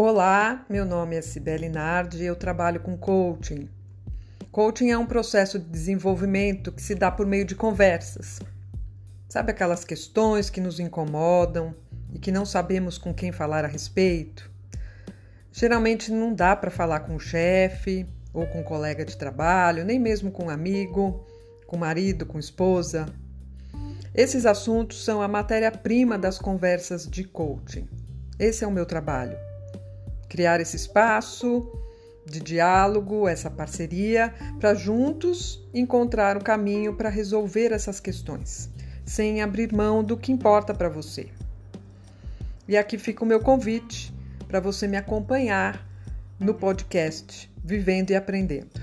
Olá, meu nome é Cibele Nardi e eu trabalho com coaching. Coaching é um processo de desenvolvimento que se dá por meio de conversas. Sabe aquelas questões que nos incomodam e que não sabemos com quem falar a respeito? Geralmente não dá para falar com o chefe ou com um colega de trabalho, nem mesmo com um amigo, com marido, com esposa. Esses assuntos são a matéria-prima das conversas de coaching. Esse é o meu trabalho criar esse espaço de diálogo, essa parceria, para juntos encontrar o caminho para resolver essas questões, sem abrir mão do que importa para você. E aqui fica o meu convite para você me acompanhar no podcast Vivendo e Aprendendo.